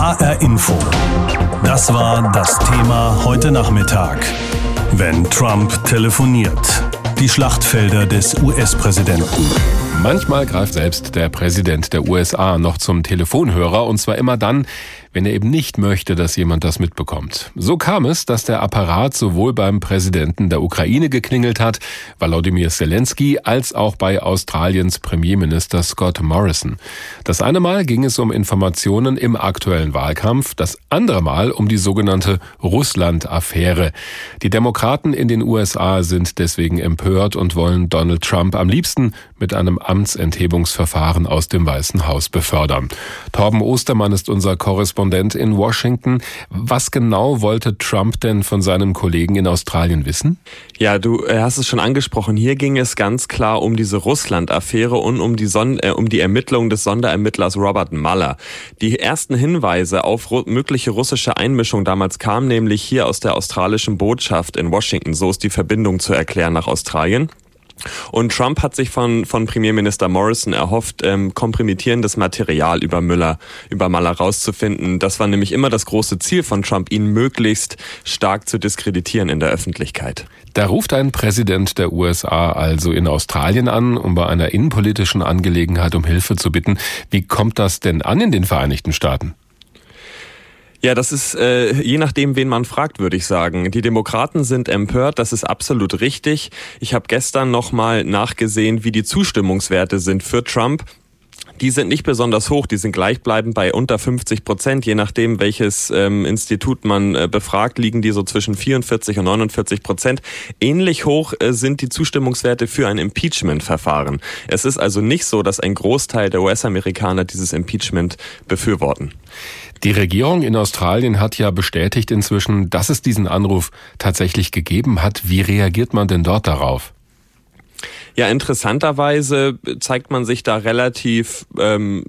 HR Info. Das war das Thema heute Nachmittag. Wenn Trump telefoniert. Die Schlachtfelder des US-Präsidenten. Manchmal greift selbst der Präsident der USA noch zum Telefonhörer und zwar immer dann, wenn er eben nicht möchte, dass jemand das mitbekommt. So kam es, dass der Apparat sowohl beim Präsidenten der Ukraine geklingelt hat, Volodymyr Zelensky, als auch bei Australiens Premierminister Scott Morrison. Das eine Mal ging es um Informationen im aktuellen Wahlkampf, das andere Mal um die sogenannte Russland-Affäre. Die Demokraten in den USA sind deswegen empört und wollen Donald Trump am liebsten mit einem Amtsenthebungsverfahren aus dem Weißen Haus befördern. Torben Ostermann ist unser Korrespondent Korrespondent in Washington. Was genau wollte Trump denn von seinem Kollegen in Australien wissen? Ja, du äh, hast es schon angesprochen. Hier ging es ganz klar um diese Russland-Affäre und um die, Son äh, um die Ermittlung des Sonderermittlers Robert Mueller. Die ersten Hinweise auf ru mögliche russische Einmischung damals kamen nämlich hier aus der australischen Botschaft in Washington. So ist die Verbindung zu erklären nach Australien. Und Trump hat sich von, von Premierminister Morrison erhofft, ähm, kompromittierendes Material über Müller, über Maller rauszufinden. Das war nämlich immer das große Ziel von Trump, ihn möglichst stark zu diskreditieren in der Öffentlichkeit. Da ruft ein Präsident der USA also in Australien an, um bei einer innenpolitischen Angelegenheit um Hilfe zu bitten. Wie kommt das denn an in den Vereinigten Staaten? Ja, das ist äh, je nachdem, wen man fragt, würde ich sagen. Die Demokraten sind empört, das ist absolut richtig. Ich habe gestern nochmal nachgesehen, wie die Zustimmungswerte sind für Trump. Die sind nicht besonders hoch, die sind gleichbleibend bei unter 50 Prozent. Je nachdem, welches ähm, Institut man äh, befragt, liegen die so zwischen 44 und 49 Prozent. Ähnlich hoch äh, sind die Zustimmungswerte für ein Impeachment-Verfahren. Es ist also nicht so, dass ein Großteil der US-Amerikaner dieses Impeachment befürworten. Die Regierung in Australien hat ja bestätigt inzwischen, dass es diesen Anruf tatsächlich gegeben hat. Wie reagiert man denn dort darauf? Ja, interessanterweise zeigt man sich da relativ ähm,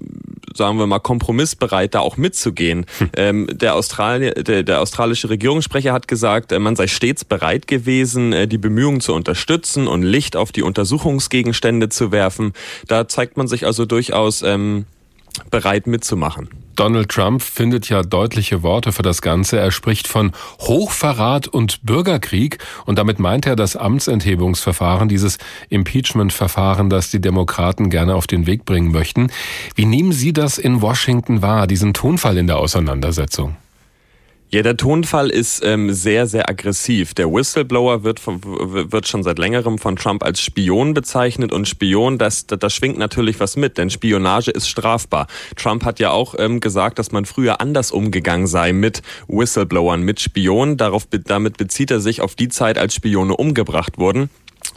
sagen wir mal, kompromissbereit, da auch mitzugehen. Hm. Ähm, der, Australi der, der, australische Regierungssprecher hat gesagt, äh, man sei stets bereit gewesen, äh, die Bemühungen zu unterstützen und Licht auf die Untersuchungsgegenstände zu werfen. Da zeigt man sich also durchaus ähm, bereit mitzumachen. Donald Trump findet ja deutliche Worte für das Ganze. Er spricht von Hochverrat und Bürgerkrieg und damit meint er das Amtsenthebungsverfahren, dieses Impeachment-Verfahren, das die Demokraten gerne auf den Weg bringen möchten. Wie nehmen Sie das in Washington wahr, diesen Tonfall in der Auseinandersetzung? Ja, der Tonfall ist ähm, sehr, sehr aggressiv. Der Whistleblower wird, wird schon seit längerem von Trump als Spion bezeichnet und Spion, das, das, das schwingt natürlich was mit, denn Spionage ist strafbar. Trump hat ja auch ähm, gesagt, dass man früher anders umgegangen sei mit Whistleblowern, mit Spionen. Darauf, damit bezieht er sich auf die Zeit, als Spione umgebracht wurden.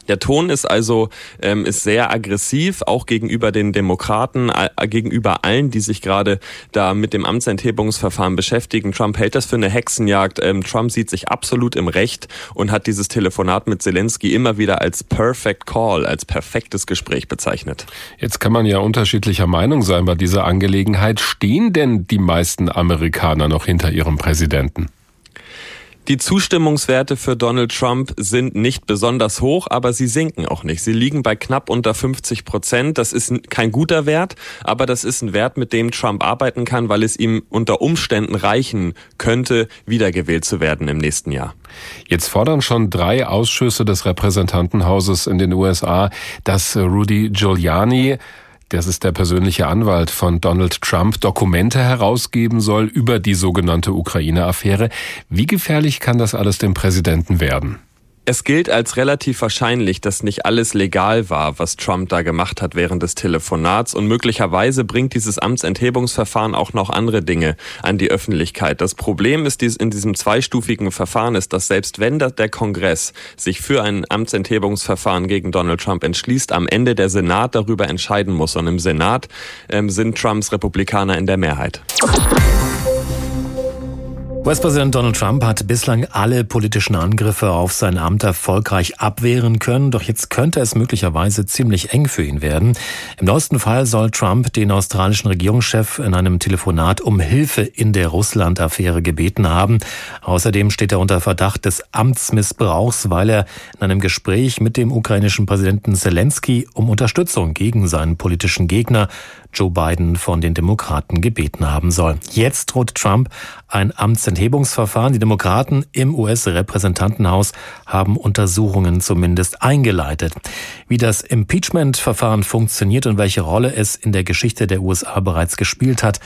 Der Ton ist also ähm, ist sehr aggressiv, auch gegenüber den Demokraten, äh, gegenüber allen, die sich gerade da mit dem Amtsenthebungsverfahren beschäftigen. Trump hält das für eine Hexenjagd. Ähm, Trump sieht sich absolut im Recht und hat dieses Telefonat mit Zelensky immer wieder als Perfect Call, als perfektes Gespräch bezeichnet. Jetzt kann man ja unterschiedlicher Meinung sein bei dieser Angelegenheit. Stehen denn die meisten Amerikaner noch hinter ihrem Präsidenten? Die Zustimmungswerte für Donald Trump sind nicht besonders hoch, aber sie sinken auch nicht. Sie liegen bei knapp unter 50 Prozent. Das ist kein guter Wert, aber das ist ein Wert, mit dem Trump arbeiten kann, weil es ihm unter Umständen reichen könnte, wiedergewählt zu werden im nächsten Jahr. Jetzt fordern schon drei Ausschüsse des Repräsentantenhauses in den USA, dass Rudy Giuliani das ist der persönliche Anwalt von Donald Trump, Dokumente herausgeben soll über die sogenannte Ukraine-Affäre. Wie gefährlich kann das alles dem Präsidenten werden? Es gilt als relativ wahrscheinlich, dass nicht alles legal war, was Trump da gemacht hat während des Telefonats und möglicherweise bringt dieses Amtsenthebungsverfahren auch noch andere Dinge an die Öffentlichkeit. Das Problem ist in diesem zweistufigen Verfahren ist, dass selbst wenn der Kongress sich für ein Amtsenthebungsverfahren gegen Donald Trump entschließt, am Ende der Senat darüber entscheiden muss und im Senat ähm, sind Trumps Republikaner in der Mehrheit. US-Präsident Donald Trump hat bislang alle politischen Angriffe auf sein Amt erfolgreich abwehren können, doch jetzt könnte es möglicherweise ziemlich eng für ihn werden. Im neuesten Fall soll Trump den australischen Regierungschef in einem Telefonat um Hilfe in der Russland-Affäre gebeten haben. Außerdem steht er unter Verdacht des Amtsmissbrauchs, weil er in einem Gespräch mit dem ukrainischen Präsidenten Zelensky um Unterstützung gegen seinen politischen Gegner Joe Biden von den Demokraten gebeten haben soll. Jetzt droht Trump ein Amtsenthebungsverfahren. Die Demokraten im US-Repräsentantenhaus haben Untersuchungen zumindest eingeleitet. Wie das Impeachment-Verfahren funktioniert und welche Rolle es in der Geschichte der USA bereits gespielt hat,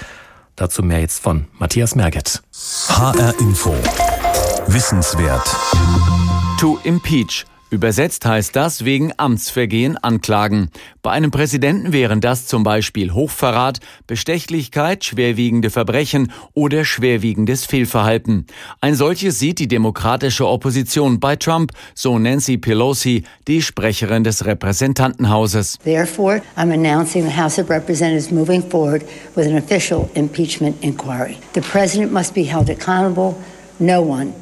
dazu mehr jetzt von Matthias Merget. HR Info. Wissenswert. To impeach. Übersetzt heißt das wegen Amtsvergehen anklagen. Bei einem Präsidenten wären das zum Beispiel Hochverrat, Bestechlichkeit, schwerwiegende Verbrechen oder schwerwiegendes Fehlverhalten. Ein solches sieht die demokratische Opposition bei Trump, so Nancy Pelosi, die Sprecherin des Repräsentantenhauses. Therefore, I'm announcing the House of Representatives moving forward with an official impeachment inquiry. The president must be held accountable. No one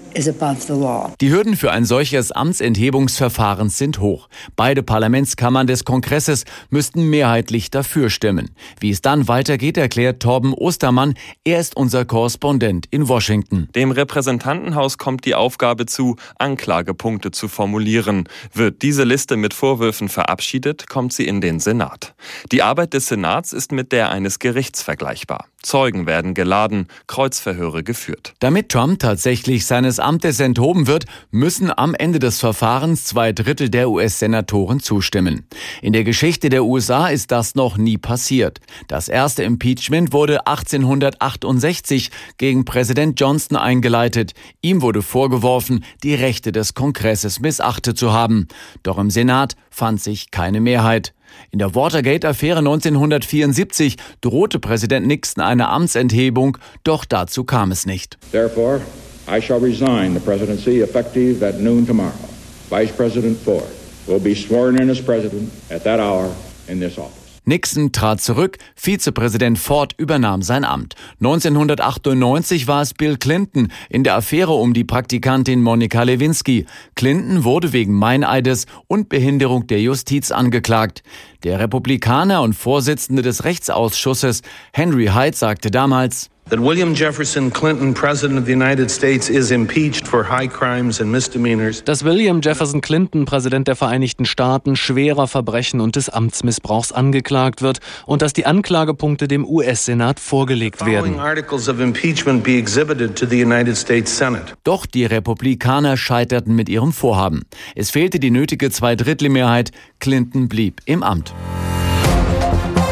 die Hürden für ein solches Amtsenthebungsverfahren sind hoch. Beide Parlamentskammern des Kongresses müssten mehrheitlich dafür stimmen. Wie es dann weitergeht, erklärt Torben Ostermann. Er ist unser Korrespondent in Washington. Dem Repräsentantenhaus kommt die Aufgabe zu, Anklagepunkte zu formulieren. Wird diese Liste mit Vorwürfen verabschiedet, kommt sie in den Senat. Die Arbeit des Senats ist mit der eines Gerichts vergleichbar. Zeugen werden geladen, Kreuzverhöre geführt. Damit Trump tatsächlich seines Amtes enthoben wird, müssen am Ende des Verfahrens zwei Drittel der US-Senatoren zustimmen. In der Geschichte der USA ist das noch nie passiert. Das erste Impeachment wurde 1868 gegen Präsident Johnson eingeleitet. Ihm wurde vorgeworfen, die Rechte des Kongresses missachtet zu haben. Doch im Senat fand sich keine Mehrheit. In der Watergate-Affäre 1974 drohte Präsident Nixon eine Amtsenthebung, doch dazu kam es nicht. Therefore, I shall resign the presidency effective at noon tomorrow. Vice President Ford will be sworn in as president at that hour in this office. Nixon trat zurück, Vizepräsident Ford übernahm sein Amt. 1998 war es Bill Clinton in der Affäre um die Praktikantin Monika Lewinsky. Clinton wurde wegen Meineides und Behinderung der Justiz angeklagt. Der Republikaner und Vorsitzende des Rechtsausschusses Henry Hyde sagte damals, that William Jefferson Clinton, President of the United States, is impeached for high crimes and misdemeanors. Dass William Jefferson Clinton, Präsident der Vereinigten Staaten, schwerer Verbrechen und des Amtsmissbrauchs angeklagt wird und dass die Anklagepunkte dem US-Senat vorgelegt werden. Articles of impeachment be exhibited to the United States Senate. Doch die Republikaner scheiterten mit ihrem Vorhaben. Es fehlte die nötige Zweidrittelmehrheit. Clinton blieb im Amt.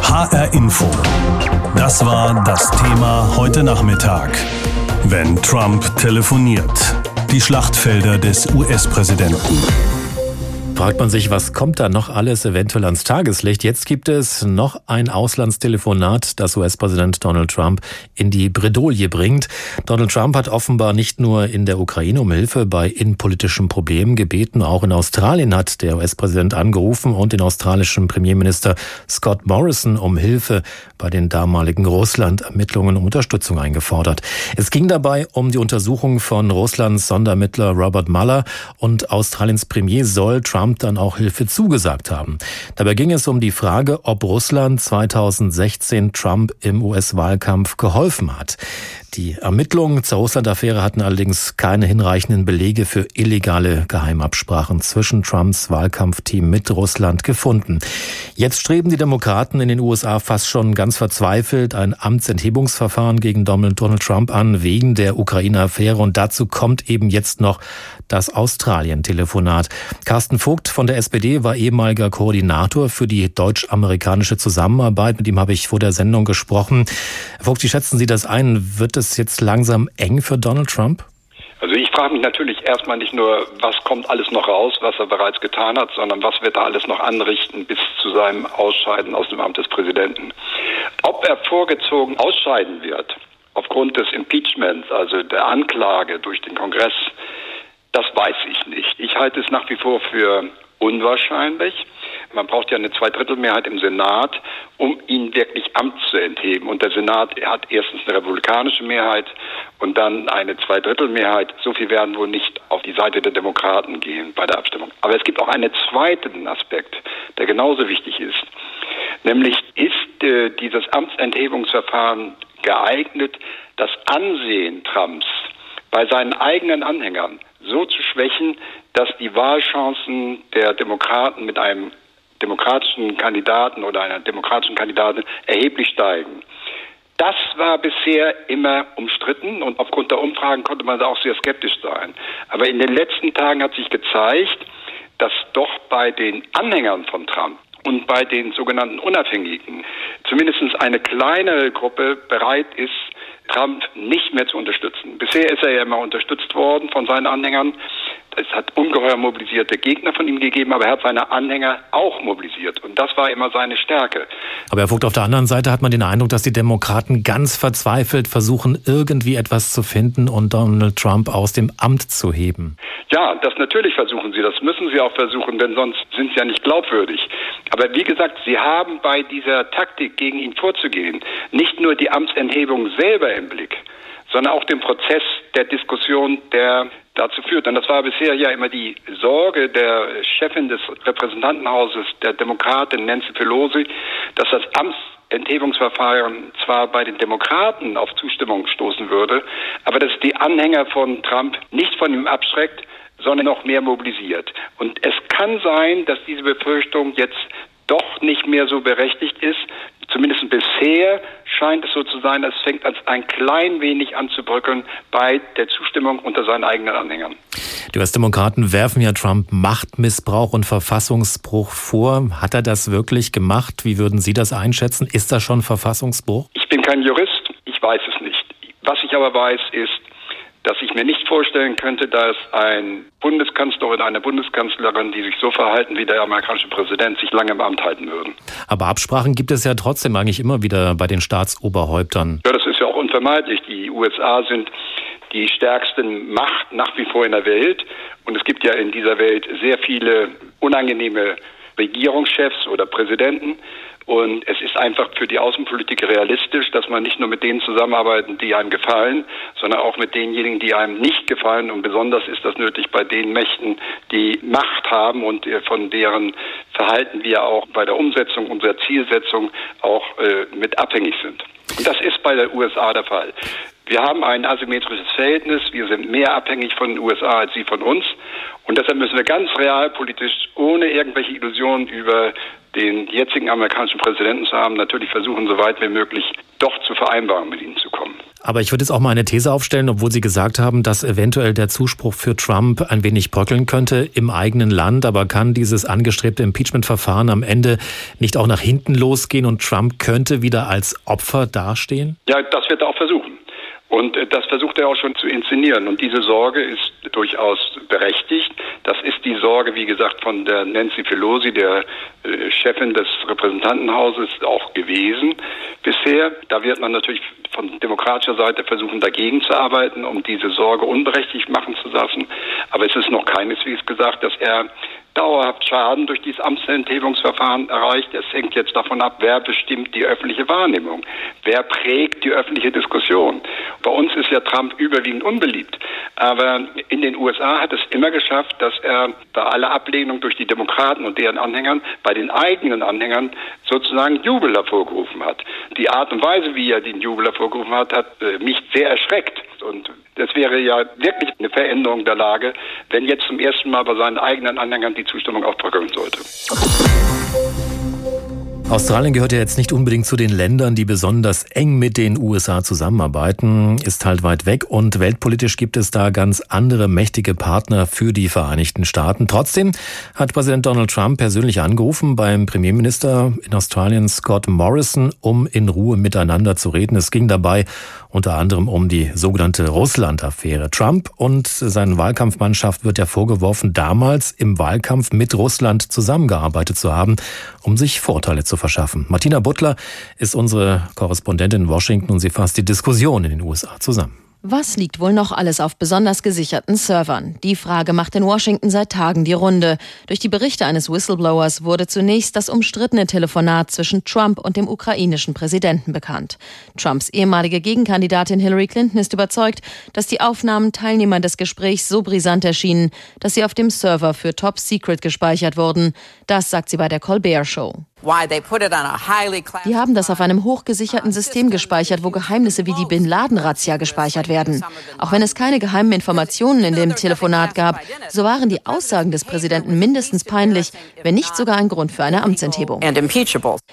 HR Info. Das war das Thema heute Nachmittag. Wenn Trump telefoniert. Die Schlachtfelder des US-Präsidenten fragt man sich, was kommt da noch alles eventuell ans Tageslicht? Jetzt gibt es noch ein Auslandstelefonat, das US-Präsident Donald Trump in die Bredouille bringt. Donald Trump hat offenbar nicht nur in der Ukraine um Hilfe bei innenpolitischen Problemen gebeten, auch in Australien hat der US-Präsident angerufen und den australischen Premierminister Scott Morrison um Hilfe bei den damaligen Russland-Ermittlungen um Unterstützung eingefordert. Es ging dabei um die Untersuchung von Russlands Sondermittler Robert Mueller und Australiens Premier soll Trump Trump dann auch Hilfe zugesagt haben. Dabei ging es um die Frage, ob Russland 2016 Trump im US-Wahlkampf geholfen hat. Die Ermittlungen zur Russland-Affäre hatten allerdings keine hinreichenden Belege für illegale Geheimabsprachen zwischen Trumps Wahlkampfteam mit Russland gefunden. Jetzt streben die Demokraten in den USA fast schon ganz verzweifelt ein Amtsenthebungsverfahren gegen Donald Trump an wegen der Ukraine-Affäre und dazu kommt eben jetzt noch das Australien-Telefonat. Carsten Vogt von der SPD war ehemaliger Koordinator für die deutsch-amerikanische Zusammenarbeit. Mit ihm habe ich vor der Sendung gesprochen. Vogt, wie schätzen Sie das ein? Wird es es jetzt langsam eng für Donald Trump? Also ich frage mich natürlich erstmal nicht nur, was kommt alles noch raus, was er bereits getan hat, sondern was wird er alles noch anrichten bis zu seinem Ausscheiden aus dem Amt des Präsidenten. Ob er vorgezogen ausscheiden wird, aufgrund des Impeachments, also der Anklage durch den Kongress, das weiß ich nicht. Ich halte es nach wie vor für unwahrscheinlich. Man braucht ja eine Zweidrittelmehrheit im Senat, um ihn wirklich Amt zu entheben. Und der Senat hat erstens eine republikanische Mehrheit und dann eine Zweidrittelmehrheit. So viel werden wohl nicht auf die Seite der Demokraten gehen bei der Abstimmung. Aber es gibt auch einen zweiten Aspekt, der genauso wichtig ist. Nämlich ist äh, dieses Amtsenthebungsverfahren geeignet, das Ansehen Trumps bei seinen eigenen Anhängern so zu schwächen, dass die Wahlchancen der Demokraten mit einem demokratischen Kandidaten oder einer demokratischen Kandidatin erheblich steigen. Das war bisher immer umstritten und aufgrund der Umfragen konnte man da auch sehr skeptisch sein. Aber in den letzten Tagen hat sich gezeigt, dass doch bei den Anhängern von Trump und bei den sogenannten Unabhängigen zumindest eine kleine Gruppe bereit ist, Trump nicht mehr zu unterstützen. Bisher ist er ja immer unterstützt worden von seinen Anhängern. Es hat ungeheuer mobilisierte Gegner von ihm gegeben, aber er hat seine Anhänger auch mobilisiert. Und das war immer seine Stärke. Aber Herr Vogt, auf der anderen Seite hat man den Eindruck, dass die Demokraten ganz verzweifelt versuchen, irgendwie etwas zu finden und Donald Trump aus dem Amt zu heben. Ja, das natürlich versuchen sie. Das müssen sie auch versuchen, denn sonst sind sie ja nicht glaubwürdig. Aber wie gesagt, sie haben bei dieser Taktik, gegen ihn vorzugehen, nicht nur die Amtsenthebung selber im Blick, sondern auch den Prozess der Diskussion, der dazu führt. Und das war bisher ja immer die Sorge der Chefin des Repräsentantenhauses, der Demokratin Nancy Pelosi, dass das Amtsenthebungsverfahren zwar bei den Demokraten auf Zustimmung stoßen würde, aber dass die Anhänger von Trump nicht von ihm abschreckt, sondern noch mehr mobilisiert. Und es kann sein, dass diese Befürchtung jetzt doch nicht mehr so berechtigt ist. Zumindest bisher scheint es so zu sein, es fängt als ein klein wenig an zu bröckeln bei der Zustimmung unter seinen eigenen Anhängern. Die US-Demokraten werfen ja Trump Machtmissbrauch und Verfassungsbruch vor. Hat er das wirklich gemacht? Wie würden Sie das einschätzen? Ist das schon Verfassungsbruch? Ich bin kein Jurist, ich weiß es nicht. Was ich aber weiß, ist, dass ich mir nicht vorstellen könnte, dass ein Bundeskanzler oder eine Bundeskanzlerin, die sich so verhalten wie der amerikanische Präsident, sich lange im Amt halten würden. Aber Absprachen gibt es ja trotzdem eigentlich immer wieder bei den Staatsoberhäuptern. Ja, das ist ja auch unvermeidlich. Die USA sind die stärkste Macht nach wie vor in der Welt. Und es gibt ja in dieser Welt sehr viele unangenehme Regierungschefs oder Präsidenten. Und es ist einfach für die Außenpolitik realistisch, dass man nicht nur mit denen zusammenarbeitet, die einem gefallen, sondern auch mit denjenigen, die einem nicht gefallen. Und besonders ist das nötig bei den Mächten, die Macht haben und äh, von deren Verhalten wir auch bei der Umsetzung unserer Zielsetzung auch äh, mit abhängig sind. Und das ist bei der USA der Fall. Wir haben ein asymmetrisches Verhältnis. Wir sind mehr abhängig von den USA als sie von uns. Und deshalb müssen wir ganz realpolitisch, ohne irgendwelche Illusionen über den jetzigen amerikanischen Präsidenten zu haben, natürlich versuchen, so weit wie möglich doch zu vereinbaren, mit ihnen zu kommen. Aber ich würde jetzt auch mal eine These aufstellen, obwohl Sie gesagt haben, dass eventuell der Zuspruch für Trump ein wenig bröckeln könnte im eigenen Land. Aber kann dieses angestrebte Impeachment-Verfahren am Ende nicht auch nach hinten losgehen und Trump könnte wieder als Opfer dastehen? Ja, das wird er auch versuchen. Und äh, das versucht er auch schon zu inszenieren. Und diese Sorge ist durchaus berechtigt. Das ist die Sorge, wie gesagt, von der Nancy Pelosi, der äh, Chefin des Repräsentantenhauses, auch gewesen bisher. Da wird man natürlich von demokratischer Seite versuchen, dagegen zu arbeiten, um diese Sorge unberechtigt machen zu lassen. Aber es ist noch keineswegs gesagt, dass er dauerhaft Schaden durch dieses Amtsenthebungsverfahren erreicht. Es hängt jetzt davon ab, wer bestimmt die öffentliche Wahrnehmung, wer prägt die öffentliche Diskussion. Bei uns ist ja Trump überwiegend unbeliebt, aber in den USA hat es immer geschafft, dass er bei aller Ablehnung durch die Demokraten und deren Anhängern bei den eigenen Anhängern sozusagen Jubel hervorgerufen hat. Die Art und Weise, wie er den Jubel hervorgerufen hat, hat äh, mich sehr erschreckt. Das wäre ja wirklich eine Veränderung der Lage, wenn jetzt zum ersten Mal bei seinen eigenen Anhängern die Zustimmung aufbröckeln sollte. Australien gehört ja jetzt nicht unbedingt zu den Ländern, die besonders eng mit den USA zusammenarbeiten, ist halt weit weg und weltpolitisch gibt es da ganz andere mächtige Partner für die Vereinigten Staaten. Trotzdem hat Präsident Donald Trump persönlich angerufen beim Premierminister in Australien Scott Morrison, um in Ruhe miteinander zu reden. Es ging dabei unter anderem um die sogenannte Russland-Affäre. Trump und seine Wahlkampfmannschaft wird ja vorgeworfen, damals im Wahlkampf mit Russland zusammengearbeitet zu haben, um sich Vorteile zu verschaffen. Martina Butler ist unsere Korrespondentin in Washington und sie fasst die Diskussion in den USA zusammen. Was liegt wohl noch alles auf besonders gesicherten Servern? Die Frage macht in Washington seit Tagen die Runde. Durch die Berichte eines Whistleblowers wurde zunächst das umstrittene Telefonat zwischen Trump und dem ukrainischen Präsidenten bekannt. Trumps ehemalige Gegenkandidatin Hillary Clinton ist überzeugt, dass die Aufnahmen Teilnehmern des Gesprächs so brisant erschienen, dass sie auf dem Server für Top Secret gespeichert wurden. Das sagt sie bei der Colbert Show. Die haben das auf einem hochgesicherten System gespeichert, wo Geheimnisse wie die Bin Laden-Razzia gespeichert werden. Auch wenn es keine geheimen Informationen in dem Telefonat gab, so waren die Aussagen des Präsidenten mindestens peinlich, wenn nicht sogar ein Grund für eine Amtsenthebung.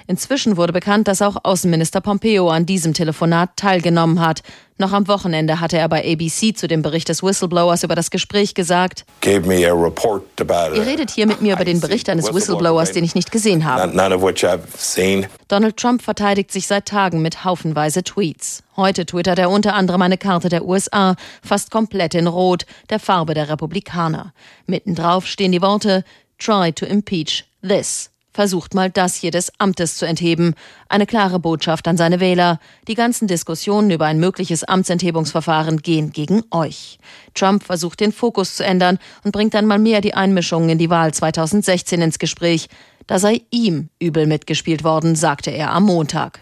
Inzwischen wurde bekannt, dass auch Außenminister Pompeo an diesem Telefonat teilgenommen hat. Noch am Wochenende hatte er bei ABC zu dem Bericht des Whistleblowers über das Gespräch gesagt, Ihr redet hier mit mir über den Bericht eines Whistleblowers, den ich nicht gesehen habe. Donald Trump verteidigt sich seit Tagen mit haufenweise Tweets. Heute twittert er unter anderem eine Karte der USA, fast komplett in Rot, der Farbe der Republikaner. Mittendrauf stehen die Worte Try to impeach this versucht mal das hier des Amtes zu entheben. Eine klare Botschaft an seine Wähler. Die ganzen Diskussionen über ein mögliches Amtsenthebungsverfahren gehen gegen euch. Trump versucht den Fokus zu ändern und bringt dann mal mehr die Einmischungen in die Wahl 2016 ins Gespräch. Da sei ihm übel mitgespielt worden, sagte er am Montag.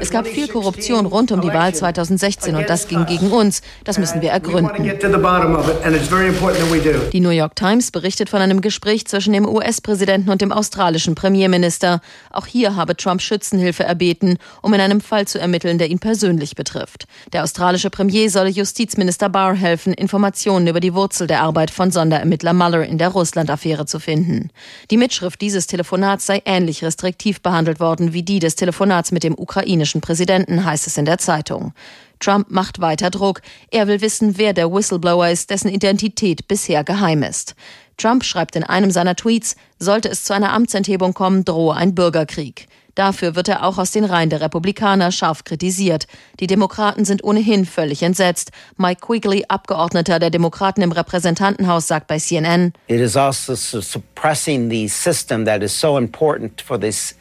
Es gab viel Korruption rund um die Wahl 2016 und das ging gegen uns. Das müssen wir ergründen. Die New York Times berichtet von einem Gespräch zwischen dem US-Präsidenten und dem australischen Premierminister. Auch hier habe Trump Schützenhilfe erbeten, um in einem Fall zu ermitteln, der ihn persönlich betrifft. Der australische Premier solle Justizminister Barr helfen, Informationen über die Wurzel der Arbeit von Sonderermittler Mueller in der Russland-Affäre zu finden finden. Die Mitschrift dieses Telefonats sei ähnlich restriktiv behandelt worden wie die des Telefonats mit dem ukrainischen Präsidenten, heißt es in der Zeitung. Trump macht weiter Druck. Er will wissen, wer der Whistleblower ist, dessen Identität bisher geheim ist. Trump schreibt in einem seiner Tweets, sollte es zu einer Amtsenthebung kommen, drohe ein Bürgerkrieg. Dafür wird er auch aus den Reihen der Republikaner scharf kritisiert. Die Demokraten sind ohnehin völlig entsetzt. Mike Quigley, Abgeordneter der Demokraten im Repräsentantenhaus, sagt bei CNN, It is also suppressing the system that is so important for this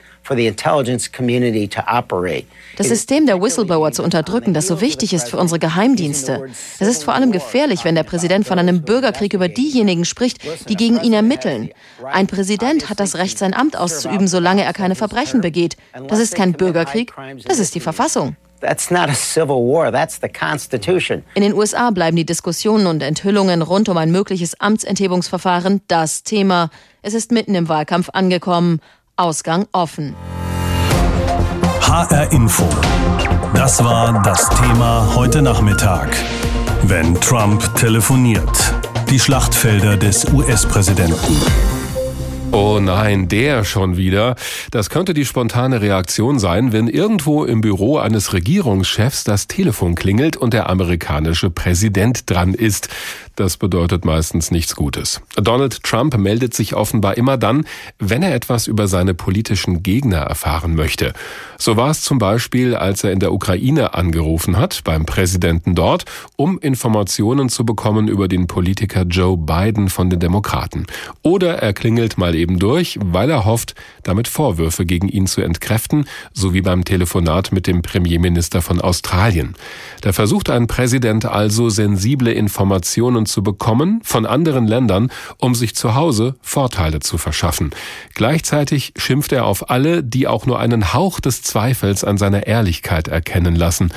das System der Whistleblower zu unterdrücken, das so wichtig ist für unsere Geheimdienste. Es ist vor allem gefährlich, wenn der Präsident von einem Bürgerkrieg über diejenigen spricht, die gegen ihn ermitteln. Ein Präsident hat das Recht, sein Amt auszuüben, solange er keine Verbrechen begeht. Das ist kein Bürgerkrieg, das ist die Verfassung. In den USA bleiben die Diskussionen und Enthüllungen rund um ein mögliches Amtsenthebungsverfahren das Thema. Es ist mitten im Wahlkampf angekommen. Ausgang offen. HR Info. Das war das Thema heute Nachmittag. Wenn Trump telefoniert. Die Schlachtfelder des US-Präsidenten. Oh nein, der schon wieder. Das könnte die spontane Reaktion sein, wenn irgendwo im Büro eines Regierungschefs das Telefon klingelt und der amerikanische Präsident dran ist. Das bedeutet meistens nichts Gutes. Donald Trump meldet sich offenbar immer dann, wenn er etwas über seine politischen Gegner erfahren möchte. So war es zum Beispiel, als er in der Ukraine angerufen hat, beim Präsidenten dort, um Informationen zu bekommen über den Politiker Joe Biden von den Demokraten. Oder er klingelt mal eben durch, weil er hofft, damit Vorwürfe gegen ihn zu entkräften, so wie beim Telefonat mit dem Premierminister von Australien. Da versucht ein Präsident also sensible Informationen zu bekommen von anderen Ländern, um sich zu Hause Vorteile zu verschaffen. Gleichzeitig schimpft er auf alle, die auch nur einen Hauch des Zweifels an seiner Ehrlichkeit erkennen lassen.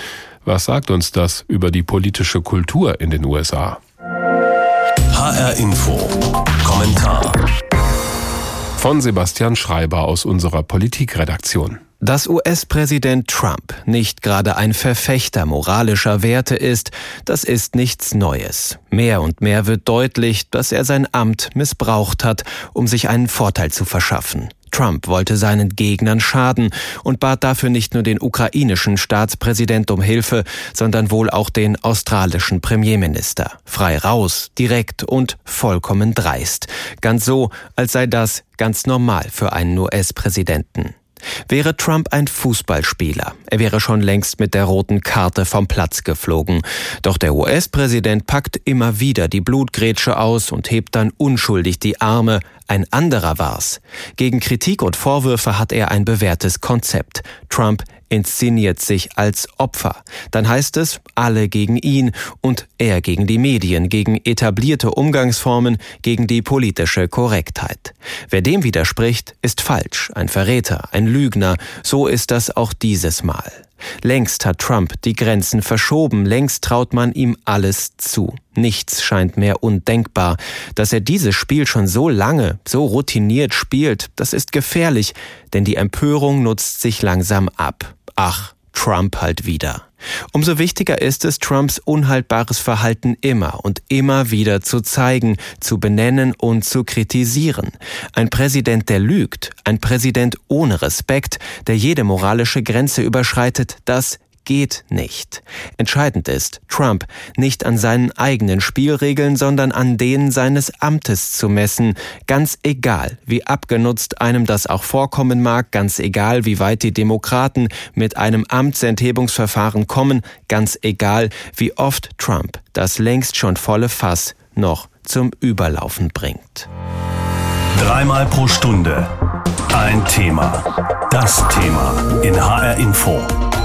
Was sagt uns das über die politische Kultur in den USA? HR Info. Kommentar. Von Sebastian Schreiber aus unserer Politikredaktion. Dass US-Präsident Trump nicht gerade ein Verfechter moralischer Werte ist, das ist nichts Neues. Mehr und mehr wird deutlich, dass er sein Amt missbraucht hat, um sich einen Vorteil zu verschaffen. Trump wollte seinen Gegnern schaden und bat dafür nicht nur den ukrainischen Staatspräsident um Hilfe, sondern wohl auch den australischen Premierminister. Frei raus, direkt und vollkommen dreist. Ganz so, als sei das ganz normal für einen US-Präsidenten. Wäre Trump ein Fußballspieler, er wäre schon längst mit der roten Karte vom Platz geflogen. Doch der US-Präsident packt immer wieder die Blutgrätsche aus und hebt dann unschuldig die Arme. Ein anderer war's. Gegen Kritik und Vorwürfe hat er ein bewährtes Konzept. Trump inszeniert sich als Opfer. Dann heißt es, alle gegen ihn und er gegen die Medien, gegen etablierte Umgangsformen, gegen die politische Korrektheit. Wer dem widerspricht, ist falsch, ein Verräter, ein Lügner, so ist das auch dieses Mal. Längst hat Trump die Grenzen verschoben, längst traut man ihm alles zu. Nichts scheint mehr undenkbar. Dass er dieses Spiel schon so lange, so routiniert spielt, das ist gefährlich, denn die Empörung nutzt sich langsam ab. Ach, Trump halt wieder. Umso wichtiger ist es, Trumps unhaltbares Verhalten immer und immer wieder zu zeigen, zu benennen und zu kritisieren. Ein Präsident, der lügt, ein Präsident ohne Respekt, der jede moralische Grenze überschreitet, das geht nicht. Entscheidend ist, Trump nicht an seinen eigenen Spielregeln, sondern an denen seines Amtes zu messen, ganz egal, wie abgenutzt einem das auch vorkommen mag, ganz egal, wie weit die Demokraten mit einem Amtsenthebungsverfahren kommen, ganz egal, wie oft Trump das längst schon volle Fass noch zum Überlaufen bringt. Dreimal pro Stunde ein Thema. Das Thema in HR Info